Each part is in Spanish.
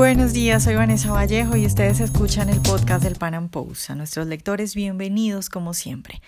Buenos días, soy Vanessa Vallejo y ustedes escuchan el podcast del Pan Am Post. A nuestros lectores, bienvenidos como siempre.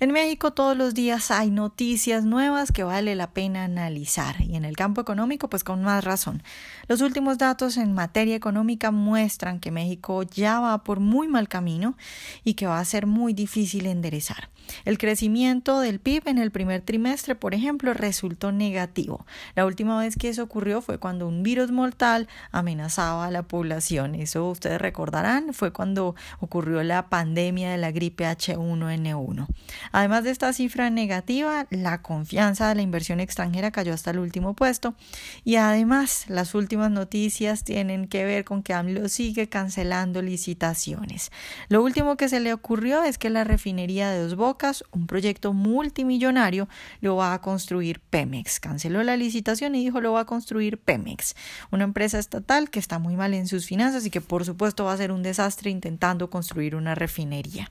En México todos los días hay noticias nuevas que vale la pena analizar y en el campo económico pues con más razón. Los últimos datos en materia económica muestran que México ya va por muy mal camino y que va a ser muy difícil enderezar. El crecimiento del PIB en el primer trimestre, por ejemplo, resultó negativo. La última vez que eso ocurrió fue cuando un virus mortal amenazaba a la población. Eso ustedes recordarán, fue cuando ocurrió la pandemia de la gripe H1N1. Además de esta cifra negativa, la confianza de la inversión extranjera cayó hasta el último puesto y además las últimas noticias tienen que ver con que AMLO sigue cancelando licitaciones. Lo último que se le ocurrió es que la refinería de Dos un proyecto multimillonario, lo va a construir Pemex. Canceló la licitación y dijo lo va a construir Pemex, una empresa estatal que está muy mal en sus finanzas y que por supuesto va a ser un desastre intentando construir una refinería.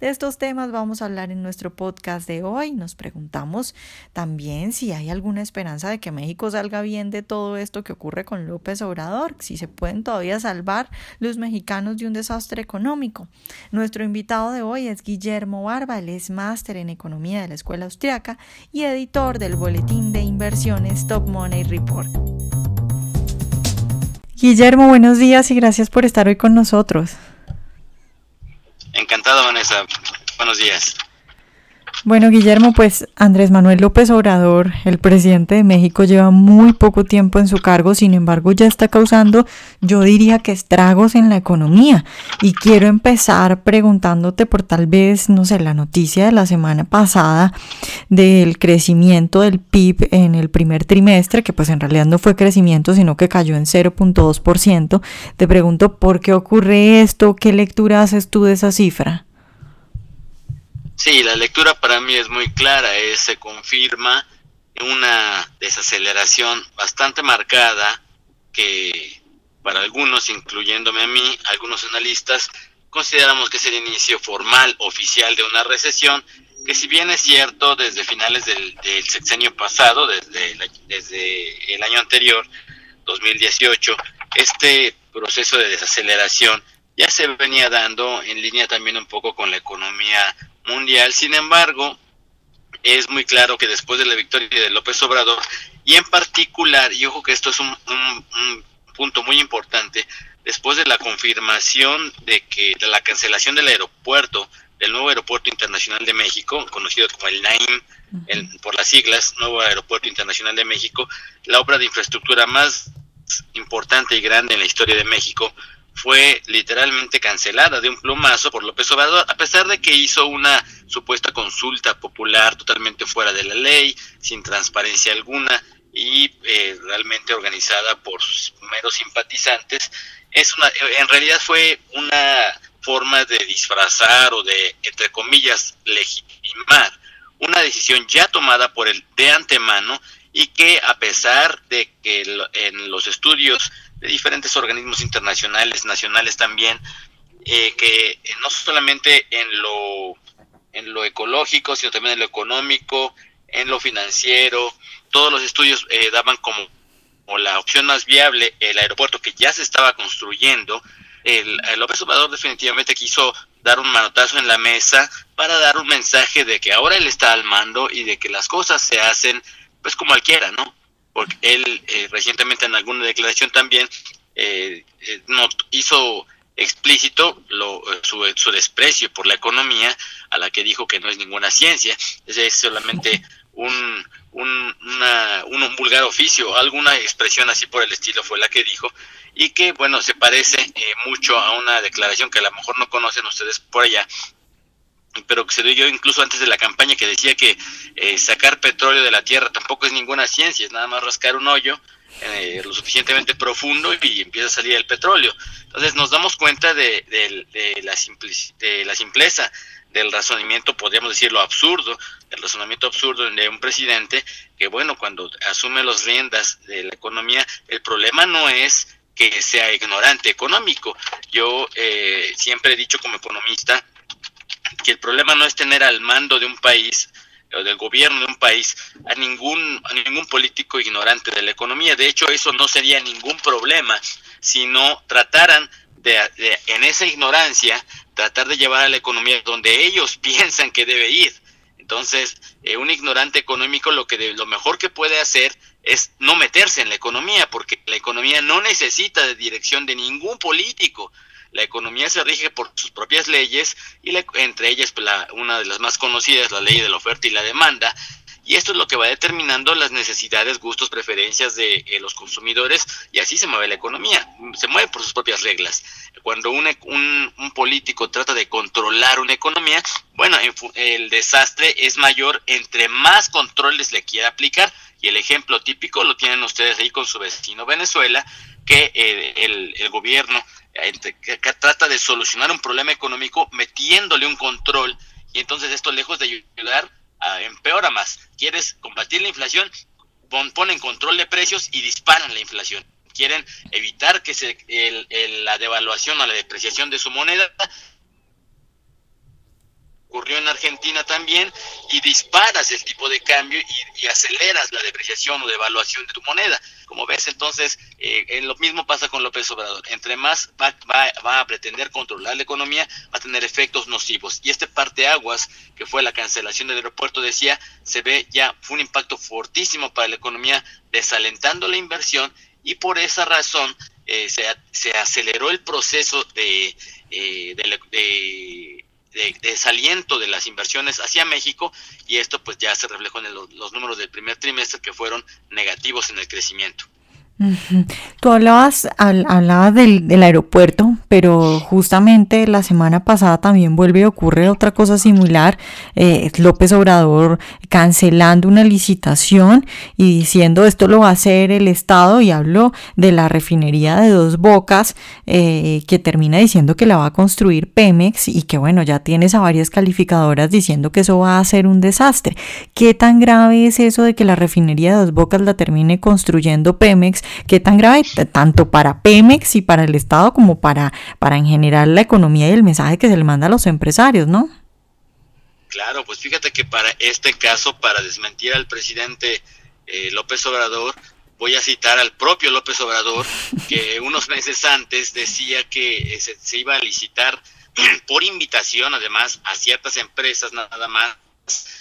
De estos temas vamos a hablar en nuestro podcast de hoy. Nos preguntamos también si hay alguna esperanza de que México salga bien de todo esto que ocurre con López Obrador, si se pueden todavía salvar los mexicanos de un desastre económico. Nuestro invitado de hoy es Guillermo Barba, máster en economía de la Escuela Austriaca y editor del boletín de inversiones Top Money Report. Guillermo, buenos días y gracias por estar hoy con nosotros. Encantado, Vanessa. Buenos días. Bueno, Guillermo, pues Andrés Manuel López Obrador, el presidente de México, lleva muy poco tiempo en su cargo, sin embargo ya está causando, yo diría que estragos en la economía. Y quiero empezar preguntándote por tal vez, no sé, la noticia de la semana pasada del crecimiento del PIB en el primer trimestre, que pues en realidad no fue crecimiento, sino que cayó en 0.2%. Te pregunto, ¿por qué ocurre esto? ¿Qué lectura haces tú de esa cifra? Sí, la lectura para mí es muy clara, es, se confirma una desaceleración bastante marcada que para algunos, incluyéndome a mí, algunos analistas, consideramos que es el inicio formal, oficial de una recesión, que si bien es cierto desde finales del, sexenio pasado, desde, desde el año anterior, 2018, este proceso de desaceleración ya se venía dando en línea también un poco con la economía mundial. Sin embargo, es muy claro que después de la victoria de López Obrador, y en particular, y ojo que esto es un, punto muy importante, después de la confirmación de que de la cancelación del aeropuerto, del nuevo aeropuerto internacional de México, conocido como el NAIM, por las siglas, Nuevo Aeropuerto Internacional de México, la obra de infraestructura más importante y grande en la historia de México, fue literalmente cancelada de un plumazo por López Obrador, a pesar de que hizo una supuesta consulta popular totalmente fuera de la ley, sin transparencia alguna y eh, realmente organizada por sus meros simpatizantes. Es una, en realidad fue una forma de disfrazar o de, entre comillas, legitimar una decisión ya tomada por el de antemano y que a pesar de que en los estudios de diferentes organismos internacionales, nacionales también, eh, que no solamente en lo, en lo ecológico, sino también en lo económico, en lo financiero, todos los estudios eh, daban como, la opción más viable el aeropuerto que ya se estaba construyendo. El, el López Obrador definitivamente quiso dar un manotazo en la mesa para dar un mensaje de que ahora él está al mando y de que las cosas se hacen pues como cualquiera, ¿no? porque él eh, recientemente en alguna declaración también eh, eh hizo explícito lo, su, su, desprecio por la economía, a la que dijo que no es ninguna ciencia, es solamente un, un, un vulgar oficio, alguna expresión así por el estilo fue la que dijo, y que, bueno, se parece eh, mucho a una declaración que a lo mejor no conocen ustedes por allá, pero que se dio incluso antes de la campaña que decía que eh, sacar petróleo de la tierra tampoco es ninguna ciencia, es nada más rascar un hoyo eh, lo suficientemente profundo y empieza a salir el petróleo. Entonces nos damos cuenta de, la, de la simpleza del razonamiento, podríamos decirlo absurdo, el razonamiento absurdo de un presidente que, bueno, cuando asume las riendas de la economía, el problema no es que sea ignorante económico. Yo eh, siempre he dicho como economista que el problema no es tener al mando de un país o del gobierno de un país a ningún, a ningún político ignorante de la economía. De hecho, eso no sería ningún problema si no trataran de, en esa ignorancia, tratar de llevar a la economía donde ellos piensan que debe ir. Entonces, eh, un ignorante económico lo que lo mejor que puede hacer es no meterse en la economía, porque la economía no necesita de dirección de ningún político. La economía se rige por sus propias leyes y entre ellas pues, la, una de las más conocidas, la ley de la oferta y la demanda, y esto es lo que va determinando las necesidades, gustos, preferencias de eh, los consumidores y así se mueve la economía, se mueve por sus propias reglas. Cuando un, un, político trata de controlar una economía, bueno, el desastre es mayor entre más controles le quiera aplicar y el ejemplo típico lo tienen ustedes ahí con su vecino Venezuela, que eh, el, gobierno trata de solucionar un problema económico metiéndole un control y entonces esto lejos de ayudar empeora más. Quieres combatir la inflación, ponen control de precios y disparan la inflación. Quieren evitar que se, la devaluación o la depreciación de su moneda ocurrió en Argentina también, y disparas el tipo de cambio y, aceleras la depreciación o devaluación de tu moneda. Como ves, entonces, eh, lo mismo pasa con López Obrador. Entre más va, va, a pretender controlar la economía, va a tener efectos nocivos. Y este parteaguas, que fue la cancelación del aeropuerto, decía, se ve ya, un impacto fortísimo para la economía, desalentando la inversión, y por esa razón eh, se, se, aceleró el proceso de, eh, desaliento de las inversiones hacia México y esto pues ya se reflejó en los números del primer trimestre que fueron negativos en el crecimiento. Tú hablabas, hablabas del, aeropuerto, pero justamente la semana pasada también vuelve a ocurrir otra cosa similar. Eh, López Obrador cancelando una licitación y diciendo esto lo va a hacer el Estado y habló de la refinería de dos bocas eh, que termina diciendo que la va a construir Pemex y que bueno, ya tienes a varias calificadoras diciendo que eso va a ser un desastre. ¿Qué tan grave es eso de que la refinería de dos bocas la termine construyendo Pemex? Qué tan grave, tanto para Pemex y para el Estado como para, para en general la economía y el mensaje que se le manda a los empresarios, ¿no? Claro, pues fíjate que para este caso, para desmentir al presidente eh, López Obrador, voy a citar al propio López Obrador, que unos meses antes decía que eh, se, se, iba a licitar por invitación, además, a ciertas empresas nada más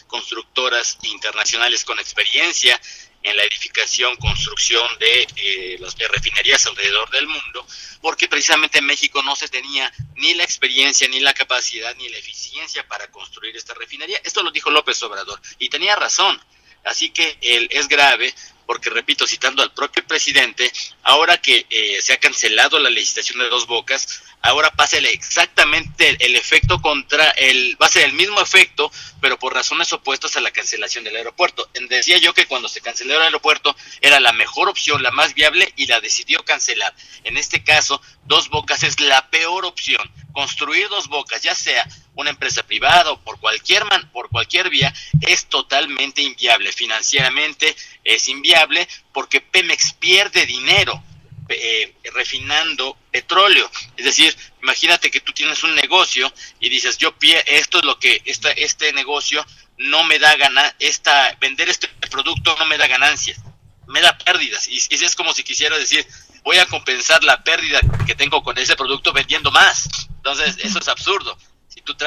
constructoras internacionales con experiencia en la edificación, construcción de eh, las refinerías alrededor del mundo, porque precisamente en México no se tenía ni la experiencia, ni la capacidad, ni la eficiencia para construir esta refinería. Esto lo dijo López Obrador y tenía razón. Así que él es grave porque, repito, citando al propio presidente, ahora que eh, se ha cancelado la legislación de dos bocas, ahora pasa exactamente el, efecto contra, el, va a ser el mismo efecto, pero por razones opuestas a la cancelación del aeropuerto. Decía yo que cuando se canceló el aeropuerto era la mejor opción, la más viable y la decidió cancelar. En este caso, dos bocas es la peor opción. Construir dos bocas, ya sea una empresa privada o por cualquier man, por cualquier vía, es totalmente inviable. Financieramente es inviable porque Pemex pierde dinero eh, refinando petróleo. Es decir, imagínate que tú tienes un negocio y dices, yo esto es lo que esta, este negocio no me da ganar, esta, vender este producto no me da ganancias, me da pérdidas. Y es como si quisiera decir, voy a compensar la pérdida que tengo con ese producto vendiendo más. Entonces, eso es absurdo.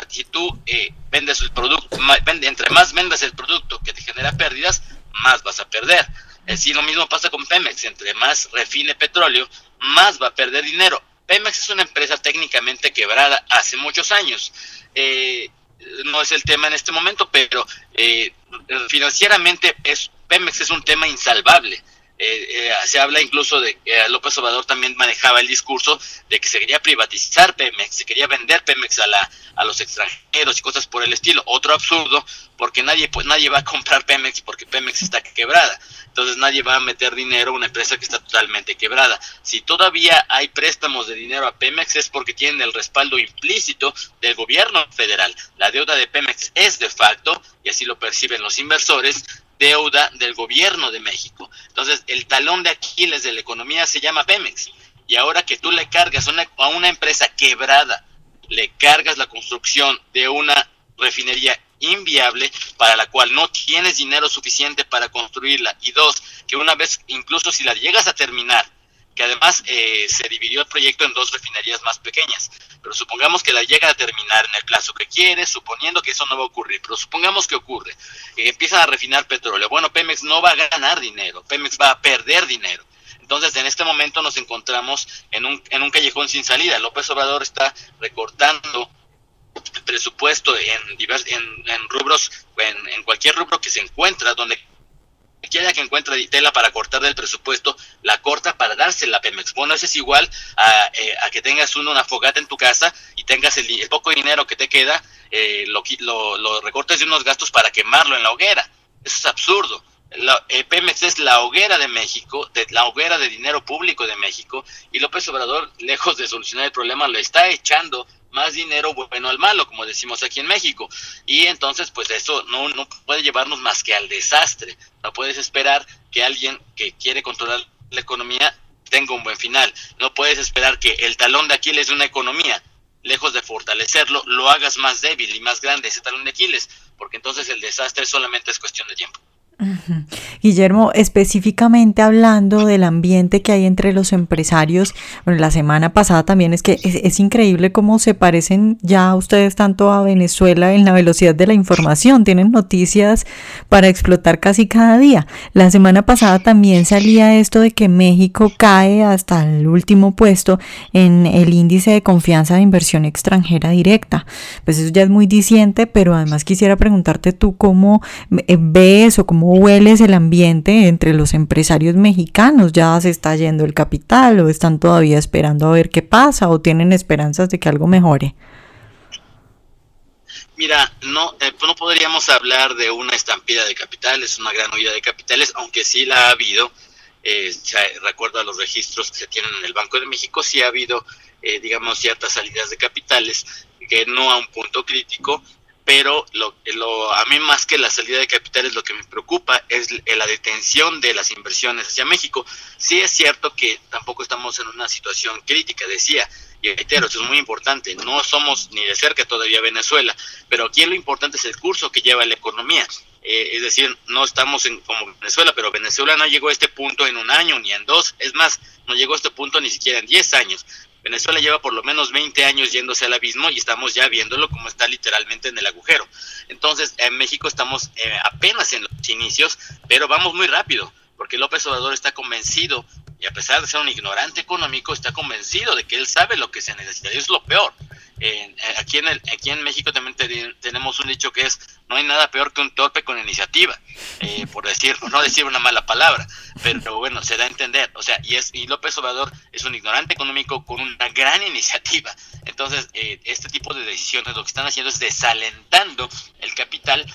Si tú, eh, vendes el producto, entre más vendas el producto que te genera pérdidas, más vas a perder. Sí, lo mismo pasa con Pemex. Entre más refine petróleo, más va a perder dinero. Pemex es una empresa técnicamente quebrada hace muchos años. Eh, no es el tema en este momento, pero eh, financieramente es, Pemex es un tema insalvable. Eh, eh, se habla incluso de que López Obrador también manejaba el discurso de que se quería privatizar Pemex, se quería vender Pemex a, la, a los extranjeros y cosas por el estilo. Otro absurdo, porque nadie, pues nadie va a comprar Pemex porque Pemex está quebrada. Entonces nadie va a meter dinero a una empresa que está totalmente quebrada. Si todavía hay préstamos de dinero a Pemex es porque tienen el respaldo implícito del gobierno federal. La deuda de Pemex es de facto, y así lo perciben los inversores, deuda del gobierno de México. Entonces, el talón de Aquiles de la economía se llama Pemex. Y ahora que tú le cargas a una empresa quebrada, le cargas la construcción de una refinería inviable para la cual no tienes dinero suficiente para construirla. Y dos, que una vez, incluso si la llegas a terminar, que además eh, se dividió el proyecto en dos refinerías más pequeñas. Pero supongamos que la llega a terminar en el plazo que quiere, suponiendo que eso no va a ocurrir, pero supongamos que ocurre, y empiezan a refinar petróleo. Bueno, Pemex no va a ganar dinero, Pemex va a perder dinero. Entonces, en este momento nos encontramos en un, en un callejón sin salida. López Obrador está recortando el presupuesto en, divers, en, en rubros, en, en cualquier rubro que se encuentra, donde quiera que encuentre tela para cortar del presupuesto, la corta para dársela a Pemex. Bueno, eso es igual a, eh, a que tengas uno, una fogata en tu casa y tengas el, el poco dinero que te queda, eh, lo, lo, lo, recortes de unos gastos para quemarlo en la hoguera. Eso es absurdo. La, eh, Pemex es la hoguera de México, de, la hoguera de dinero público de México, y López Obrador, lejos de solucionar el problema, lo está echando más dinero bueno al malo, como decimos aquí en México. Y entonces, pues eso no, no puede llevarnos más que al desastre. No puedes esperar que alguien que quiere controlar la economía tenga un buen final. No puedes esperar que el talón de Aquiles de una economía, lejos de fortalecerlo, lo hagas más débil y más grande ese talón de Aquiles, porque entonces el desastre solamente es cuestión de tiempo. Guillermo, específicamente hablando del ambiente que hay entre los empresarios, bueno, la semana pasada también es que es, es, increíble cómo se parecen ya ustedes tanto a Venezuela en la velocidad de la información, tienen noticias para explotar casi cada día. La semana pasada también salía esto de que México cae hasta el último puesto en el índice de confianza de inversión extranjera directa. Pues eso ya es muy diciente, pero además quisiera preguntarte tú cómo ves o cómo hueles el ambiente entre los empresarios mexicanos? ¿Ya se está yendo el capital o están todavía esperando a ver qué pasa o tienen esperanzas de que algo mejore? Mira, no, eh, no podríamos hablar de una estampida de capitales, una gran huida de capitales, aunque sí la ha habido. Eh, recuerdo a los registros que se tienen en el Banco de México, sí ha habido, eh, digamos, ciertas salidas de capitales, que no a un punto crítico, pero lo, lo, a mí más que la salida de capitales lo que me preocupa es la detención de las inversiones hacia México. Sí es cierto que tampoco estamos en una situación crítica, decía, y reitero, esto es muy importante, no somos ni de cerca todavía Venezuela, pero aquí lo importante es el curso que lleva la economía. Eh, es decir, no estamos en, como Venezuela, pero Venezuela no llegó a este punto en un año ni en dos, es más, no llegó a este punto ni siquiera en diez años. Venezuela lleva por lo menos 20 años yéndose al abismo y estamos ya viéndolo como está literalmente en el agujero. Entonces, en México estamos eh, apenas en los inicios, pero vamos muy rápido, porque López Obrador está convencido, y a pesar de ser un ignorante económico, está convencido de que él sabe lo que se necesita. Y es lo peor. Eh, aquí, en el, aquí en México también te, tenemos un dicho que es, no hay nada peor que un torpe con iniciativa, eh, por decir, no decir una mala palabra, pero bueno, se da a entender, o sea, y, es, y López Obrador es un ignorante económico con una gran iniciativa, entonces eh, este tipo de decisiones lo que están haciendo es desalentando el capital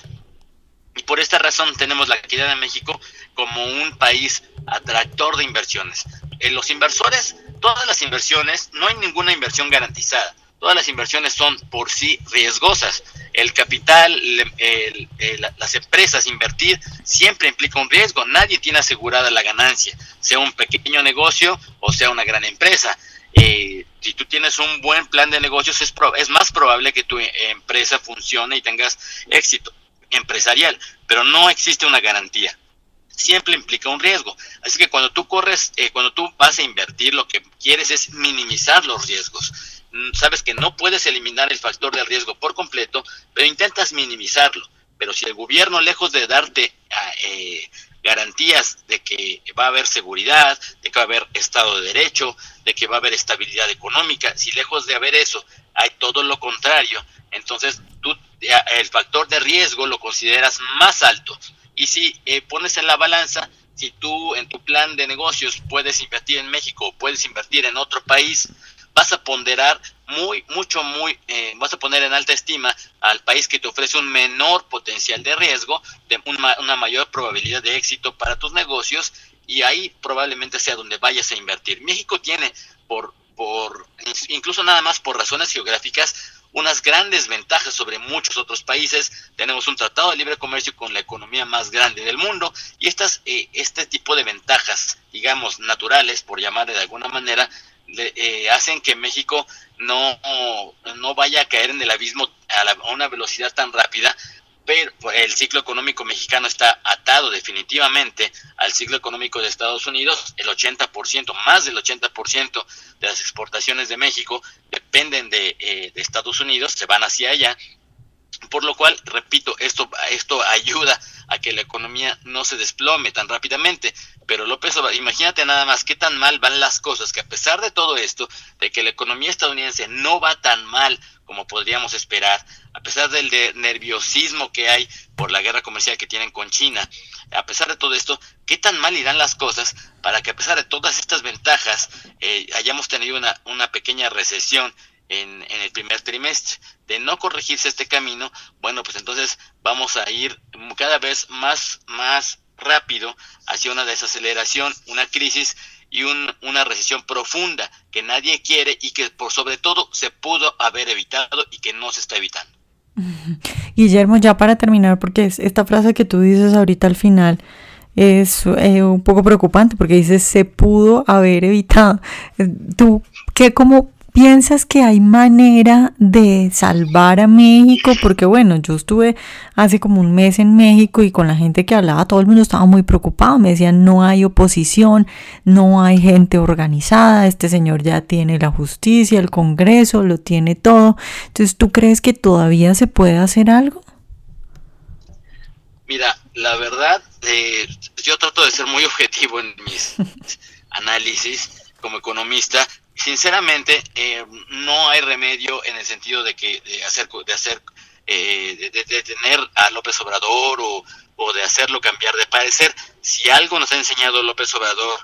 y por esta razón tenemos la equidad de México como un país atractor de inversiones. Eh, los inversores, todas las inversiones, no hay ninguna inversión garantizada todas las inversiones son por sí riesgosas. El capital, el, las empresas, invertir siempre implica un riesgo. Nadie tiene asegurada la ganancia, sea un pequeño negocio o sea una gran empresa. Eh, si tú tienes un buen plan de negocios, es, es más probable que tu empresa funcione y tengas éxito empresarial, pero no existe una garantía siempre implica un riesgo. Así que cuando tú corres, eh, cuando tú vas a invertir, lo que quieres es minimizar los riesgos. Mm, sabes que no puedes eliminar el factor de riesgo por completo, pero intentas minimizarlo. Pero si el gobierno, lejos de darte ah, eh, garantías de que va a haber seguridad, de que va a haber Estado de Derecho, de que va a haber estabilidad económica, si lejos de haber eso hay todo lo contrario, entonces tú el factor de riesgo lo consideras más alto. Y si eh, pones en la balanza, si tú en tu plan de negocios puedes invertir en México o puedes invertir en otro país, vas a ponderar muy, mucho, muy, eh, vas a poner en alta estima al país que te ofrece un menor potencial de riesgo, de una, una mayor probabilidad de éxito para tus negocios y ahí probablemente sea donde vayas a invertir. México tiene, por, por incluso nada más por razones geográficas, unas grandes ventajas sobre muchos otros países. Tenemos un tratado de libre comercio con la economía más grande del mundo y estas, eh, este tipo de ventajas, digamos, naturales, por llamar de alguna manera, eh, hacen que México no, no vaya a caer en el abismo a, la, a, una velocidad tan rápida el ciclo económico mexicano está atado definitivamente al ciclo económico de Estados Unidos. El 80%, más del 80% de las exportaciones de México dependen de, eh, de Estados Unidos, se van hacia allá por lo cual, repito, esto, esto ayuda a que la economía no se desplome tan rápidamente. Pero López imagínate nada más qué tan mal van las cosas, que a pesar de todo esto, de que la economía estadounidense no va tan mal como podríamos esperar, a pesar del nerviosismo que hay por la guerra comercial que tienen con China, a pesar de todo esto, ¿qué tan mal irán las cosas para que a pesar de todas estas ventajas eh, hayamos tenido una, una pequeña recesión en, el primer trimestre. De no corregirse este camino, bueno, pues entonces vamos a ir cada vez más, más rápido hacia una desaceleración, una crisis y una recesión profunda que nadie quiere y que por sobre todo se pudo haber evitado y que no se está evitando. Guillermo, ya para terminar, porque esta frase que tú dices ahorita al final es eh, un poco preocupante porque dices se pudo haber evitado. ¿Tú qué como ¿Piensas que hay manera de salvar a México? Porque bueno, yo estuve hace como un mes en México y con la gente que hablaba, todo el mundo estaba muy preocupado. Me decían, no hay oposición, no hay gente organizada, este señor ya tiene la justicia, el Congreso, lo tiene todo. Entonces, ¿tú crees que todavía se puede hacer algo? Mira, la verdad, eh, yo trato de ser muy objetivo en mis análisis como economista sinceramente eh, no hay remedio en el sentido de que de hacer de hacer eh, de, tener a López Obrador o, o, de hacerlo cambiar de parecer. Si algo nos ha enseñado López Obrador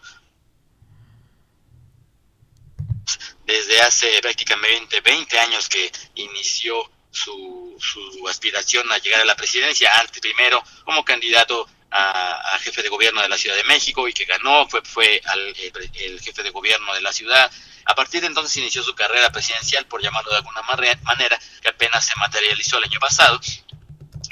desde hace prácticamente 20 años que inició su, su aspiración a llegar a la presidencia antes primero como candidato a, jefe de gobierno de la Ciudad de México y que ganó, fue, fue al, el jefe de gobierno de la ciudad, a partir de entonces inició su carrera presidencial, por llamarlo de alguna manera, que apenas se materializó el año pasado.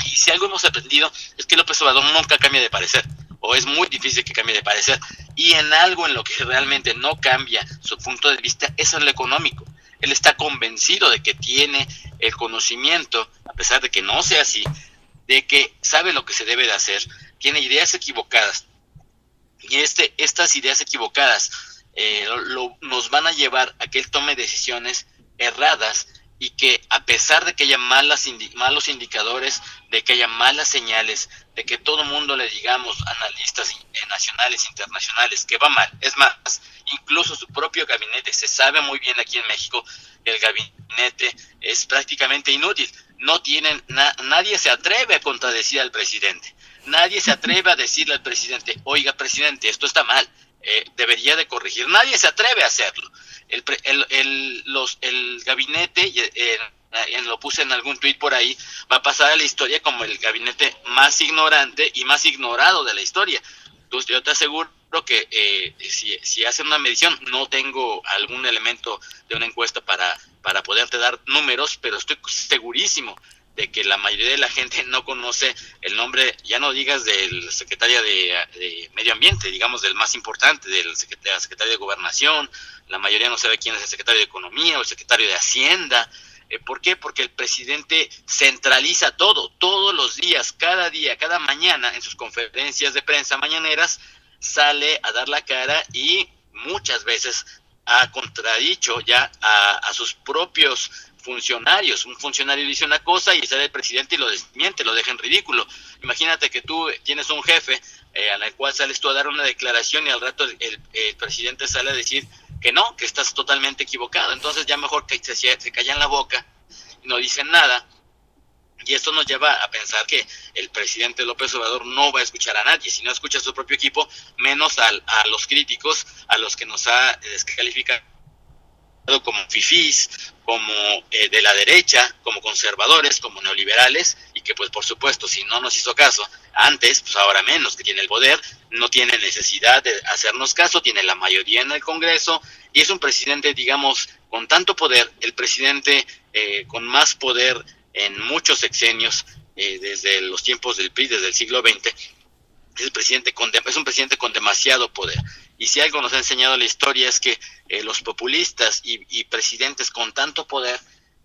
Y si algo hemos aprendido es que López Obrador nunca cambia de parecer, o es muy difícil que cambie de parecer. Y en algo en lo que realmente no cambia su punto de vista es en lo económico. Él está convencido de que tiene el conocimiento, a pesar de que no sea así, de que sabe lo que se debe de hacer, tiene ideas equivocadas. Y este, estas ideas equivocadas eh, lo, nos van a llevar a que él tome decisiones erradas y que a pesar de que haya malas malos indicadores, de que haya malas señales, de que todo mundo le digamos, analistas eh, nacionales, internacionales, que va mal. Es más, incluso su propio gabinete, se sabe muy bien aquí en México, el gabinete es prácticamente inútil. No tienen, nadie se atreve a contradecir al presidente. Nadie se atreve a decirle al presidente, oiga presidente, esto está mal eh, debería de corregir. Nadie se atreve a hacerlo. El, el, el, los, el gabinete, eh, lo puse en algún tuit por ahí, va a pasar a la historia como el gabinete más ignorante y más ignorado de la historia. Entonces yo te aseguro que eh, si, si hacen una medición, no tengo algún elemento de una encuesta para, para poderte dar números, pero estoy segurísimo de que la mayoría de la gente no conoce el nombre, ya no digas del secretario de, Medio Ambiente, digamos del más importante, del secretario, secretario de Gobernación, la mayoría no sabe quién es el secretario de Economía o el secretario de Hacienda. Eh, ¿Por qué? Porque el presidente centraliza todo, todos los días, cada día, cada mañana, en sus conferencias de prensa mañaneras, sale a dar la cara y muchas veces ha contradicho ya a, a sus propios funcionarios. Un funcionario dice una cosa y sale el presidente y lo desmiente, lo deja en ridículo. Imagínate que tú tienes un jefe eh, al cual sales tú a dar una declaración y al rato el, presidente sale a decir que no, que estás totalmente equivocado. Entonces ya mejor que se, se callan la boca y no dicen nada. Y esto nos lleva a pensar que el presidente López Obrador no va a escuchar a nadie, si no escucha a su propio equipo, menos al, a los críticos, a los que nos ha descalificado como fifís, como eh, de la derecha, como conservadores, como neoliberales, y que pues por supuesto si no nos hizo caso antes, pues ahora menos que tiene el poder, no tiene necesidad de hacernos caso, tiene la mayoría en el Congreso, y es un presidente, digamos, con tanto poder, el presidente eh, con más poder en muchos sexenios, eh, desde los tiempos del PRI, desde el siglo XX, es, el presidente con, es un presidente con demasiado poder. Y si algo nos ha enseñado la historia es que eh, los populistas y, presidentes con tanto poder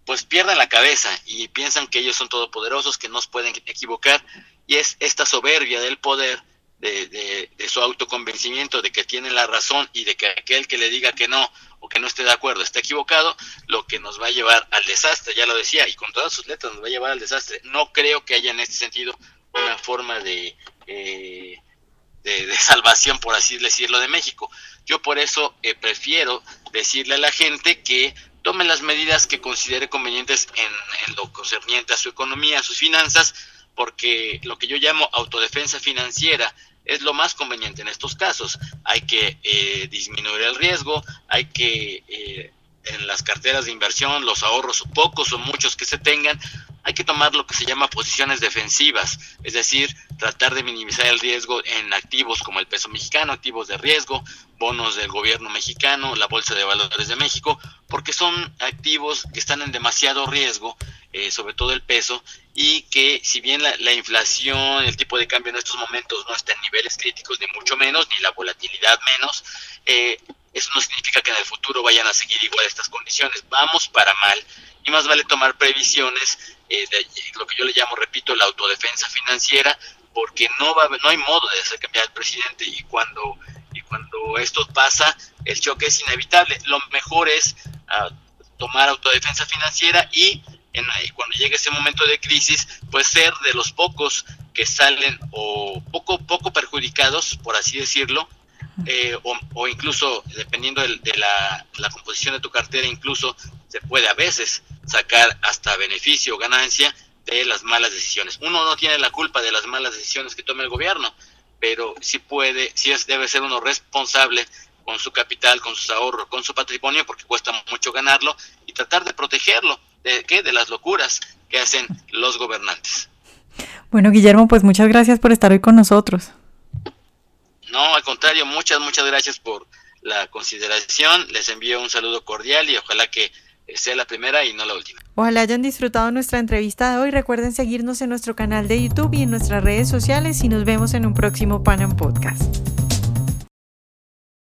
pues pierden la cabeza y piensan que ellos son todopoderosos, que no se pueden equivocar, y es esta soberbia del poder, de, su autoconvencimiento de que tiene la razón y de que aquel que le diga que no o que no esté de acuerdo está equivocado, lo que nos va a llevar al desastre, ya lo decía, y con todas sus letras nos va a llevar al desastre. No creo que haya en este sentido una forma de, eh, de, salvación, por así decirlo, de México. Yo por eso eh, prefiero decirle a la gente que tome las medidas que considere convenientes en, lo concerniente a su economía, a sus finanzas, porque lo que yo llamo autodefensa financiera es lo más conveniente en estos casos. Hay que eh, disminuir el riesgo, hay que eh, en las carteras de inversión, los ahorros, pocos o muchos que se tengan, hay que tomar lo que se llama posiciones defensivas, es decir, tratar de minimizar el riesgo en activos como el peso mexicano, activos de riesgo, bonos del gobierno mexicano, la Bolsa de Valores de México, porque son activos que están en demasiado riesgo, eh, sobre todo el peso, y que si bien la, la, inflación, el tipo de cambio en estos momentos no está en niveles críticos, ni mucho menos, ni la volatilidad menos, eh, eso no significa que en el futuro vayan a seguir igual estas condiciones. Vamos para mal y más vale tomar previsiones eh, de lo que yo le llamo, repito, la autodefensa financiera, porque no va no hay modo de hacer cambiar al presidente y cuando y cuando esto pasa el choque es inevitable. Lo mejor es uh, tomar autodefensa financiera y en, cuando llegue ese momento de crisis, pues ser de los pocos que salen o poco poco perjudicados, por así decirlo, eh, o, incluso dependiendo de, la, composición de tu cartera, incluso se puede a veces sacar hasta beneficio o ganancia de las malas decisiones. Uno no tiene la culpa de las malas decisiones que tome el gobierno, pero sí puede, sí es, debe ser uno responsable con su capital, con sus ahorros, con su patrimonio, porque cuesta mucho ganarlo, y tratar de protegerlo de, ¿qué? de las locuras que hacen los gobernantes. Bueno, Guillermo, pues muchas gracias por estar hoy con nosotros. No, al contrario, muchas, muchas gracias por la consideración. Les envío un saludo cordial y ojalá que sea la primera y no la última. Ojalá hayan disfrutado nuestra entrevista de hoy. Recuerden seguirnos en nuestro canal de YouTube y en nuestras redes sociales y nos vemos en un próximo Panam Podcast.